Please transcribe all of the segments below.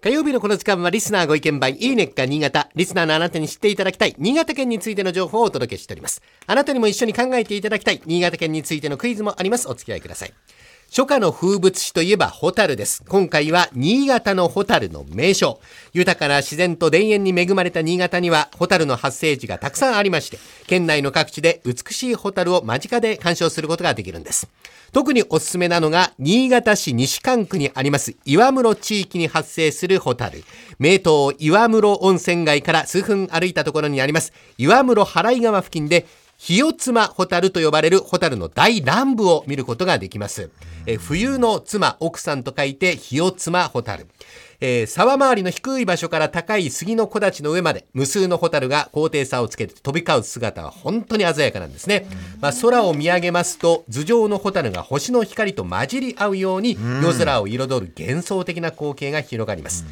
火曜日のこの時間はリスナーご意見番いいねっか新潟。リスナーのあなたに知っていただきたい新潟県についての情報をお届けしております。あなたにも一緒に考えていただきたい新潟県についてのクイズもあります。お付き合いください。初夏の風物詩といえばホタルです。今回は新潟のホタルの名所。豊かな自然と田園に恵まれた新潟にはホタルの発生地がたくさんありまして、県内の各地で美しいホタルを間近で鑑賞することができるんです。特におすすめなのが、新潟市西関区にあります岩室地域に発生するホタル。名湯岩室温泉街から数分歩いたところにあります岩室払い川付近でヒヨツマホタルと呼ばれるホタルの大乱舞を見ることができます。え冬の妻、奥さんと書いてヒヨツマホタル。えー、沢周りの低い場所から高い杉の木立の上まで無数のホタルが高低差をつけて飛び交う姿は本当に鮮やかなんですね。まあ、空を見上げますと頭上のホタルが星の光と混じり合うように夜空を彩る幻想的な光景が広がります。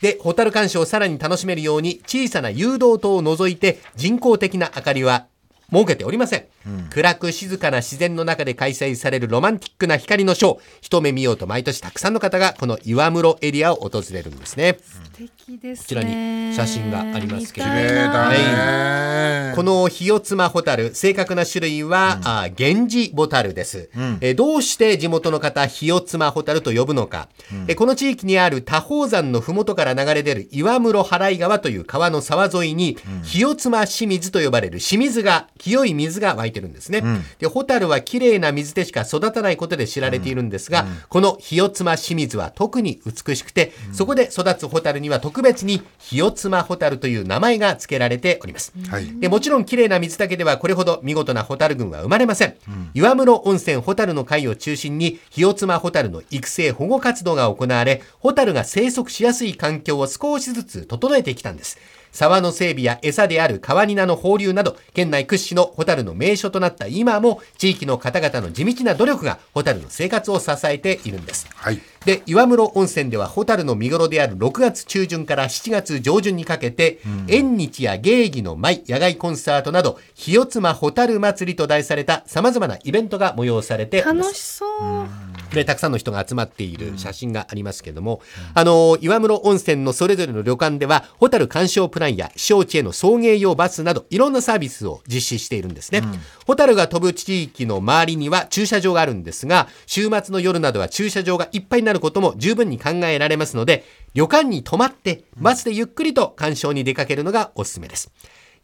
で、ホタル鑑賞をさらに楽しめるように小さな誘導灯を除いて人工的な明かりは設けておりません、うん、暗く静かな自然の中で開催されるロマンティックな光のショー。一目見ようと毎年たくさんの方がこの岩室エリアを訪れるんですね、素敵です、ね、こちらに写真がありますけど、はい、このヒヨツマホタル正確な種類は、うん、あ源氏ボタルです、うん、えどうして地元の方ヒヨツマホタルと呼ぶのか、うん、えこの地域にある多宝山の麓から流れ出る岩室払い川という川の沢沿いに、うん、ヒヨツマ清水と呼ばれる清水が清い水が湧いてるんですね。うん、で、ホタルは綺麗な水でしか育たないことで知られているんですが、うん、このヒヨツマ清水は特に美しくて、そこで育つホタルには特別にヒヨツマホタルという名前が付けられております。はい、でもちろん綺麗な水だけではこれほど見事なホタル群は生まれません。岩室温泉ホタルの会を中心に、ヒヨツマホタルの育成保護活動が行われ、ホタルが生息しやすい環境を少しずつ整えてきたんです。沢の整備や餌である川ニナの放流など、県内屈指のホタルの名所となった今も、地域の方々の地道な努力がホタルの生活を支えているんです。はい。で、岩室温泉ではホタルの見頃である6月中旬から7月上旬にかけて、うん、縁日や芸妓の舞、野外コンサートなど、ひよつまホタル祭りと題された様々なイベントが催されて楽しそう。うんで、たくさんの人が集まっている写真がありますけども、うん、あの、岩室温泉のそれぞれの旅館では、ホタル鑑賞プランや招致への送迎用バスなど、いろんなサービスを実施しているんですね。うん、ホタルが飛ぶ地域の周りには駐車場があるんですが、週末の夜などは駐車場がいっぱいになることも十分に考えられますので、旅館に泊まって、バスでゆっくりと鑑賞に出かけるのがおすすめです。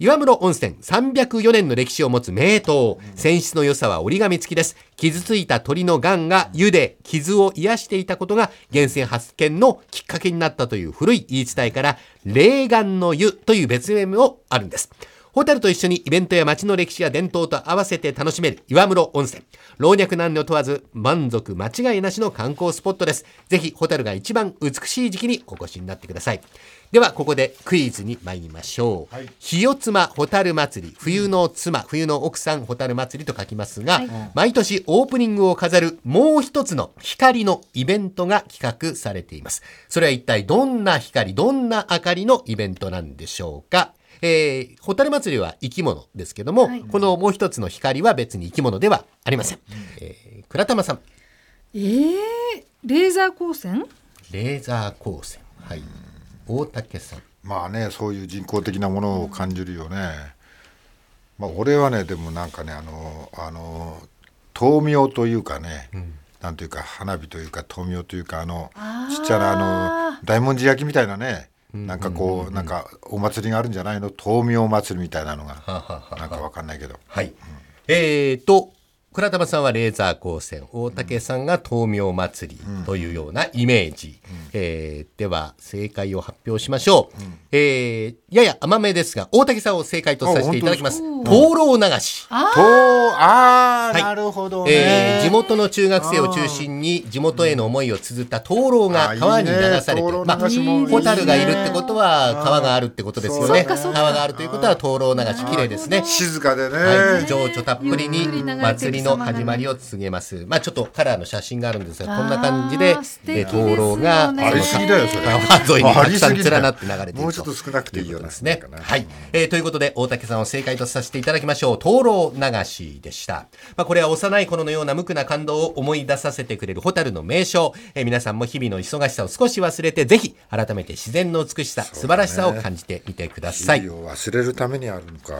岩室温泉304年の歴史を持つ名湯。泉質の良さは折り紙付きです。傷ついた鳥の癌が湯で傷を癒していたことが源泉発見のきっかけになったという古い言い伝えから、霊岩の湯という別名もあるんです。ホテルと一緒にイベントや街の歴史や伝統と合わせて楽しめる岩室温泉。老若男女問わず満足間違いなしの観光スポットです。ぜひホテルが一番美しい時期にお越しになってください。ではここでクイズに参りましょう。はい、日よ妻ホタル祭り、冬の妻、冬の奥さんホタル祭りと書きますが、はい、毎年オープニングを飾るもう一つの光のイベントが企画されています。それは一体どんな光、どんな明かりのイベントなんでしょうか？えー、ホタル祭りは生き物ですけども、はい、このもう一つの光は別に生き物ではありません。えー、倉玉さん。えー、レーザー光線？レーザー光線。はい。大竹さんまあねそういう人工的なものを感じるよね、まあ俺はねでもなんかねあのあの豆苗というかね、うん、なんというか花火というか豆苗というかあのちっちゃなあの大文字焼きみたいなねなんかこう、なんかお祭りがあるんじゃないの？豆苗祭りみたいなのが。なんかわかんないけど。はい、うん、えーと倉玉さんはレーザー光線、大竹さんが豆苗祭りというようなイメージ。うん、えー、では、正解を発表しましょう。うん、えー、やや甘めですが、大竹さんを正解とさせていただきます。灯籠流し。ああ、はい、なるほど、ね、えー、地元の中学生を中心に地元への思いを綴った灯籠が川に流されて、いいね、まあ、ホタルがいるってことは川があるってことですよね。川があるということは灯籠流し、綺麗ですね。静かでね。はい、情緒たっぷりに祭り旅の始まりを告げます。まあちょっとカラーの写真があるんですが、こんな感じでえー灯籠が、ですよねありすぎだよそれ川沿いにたくさん連なって流れているともうちょっと少なくていいようなですねはい。えーということで、大竹さんを正解とさせていただきましょう。灯籠流しでした。まあ、これは幼い頃のような無垢な感動を思い出させてくれるホタルの名称。えー皆さんも日々の忙しさを少し忘れて、ぜひ、改めて自然の美しさ、素晴らしさを感じてみてください。忘れるためにあるのか、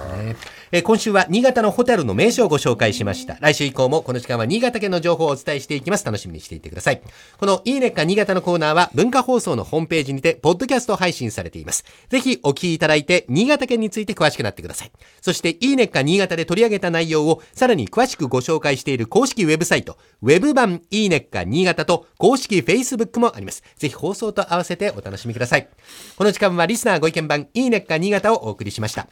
えー今週は新潟のホタルの名所をご紹介しました。来週以降もこの時間は新潟県の情報をお伝えしていきます。楽しみにしていてください。このいいねっか新潟のコーナーは文化放送のホームページにて、ポッドキャスト配信されています。ぜひお聞きいただいて、新潟県について詳しくなってください。そして、いいねっか新潟で取り上げた内容をさらに詳しくご紹介している公式ウェブサイト、ウェブ版いいねっか新潟と公式 Facebook もあります。ぜひ放送と合わせてお楽しみください。この時間はリスナーご意見番いいねっか新潟をお送りしました。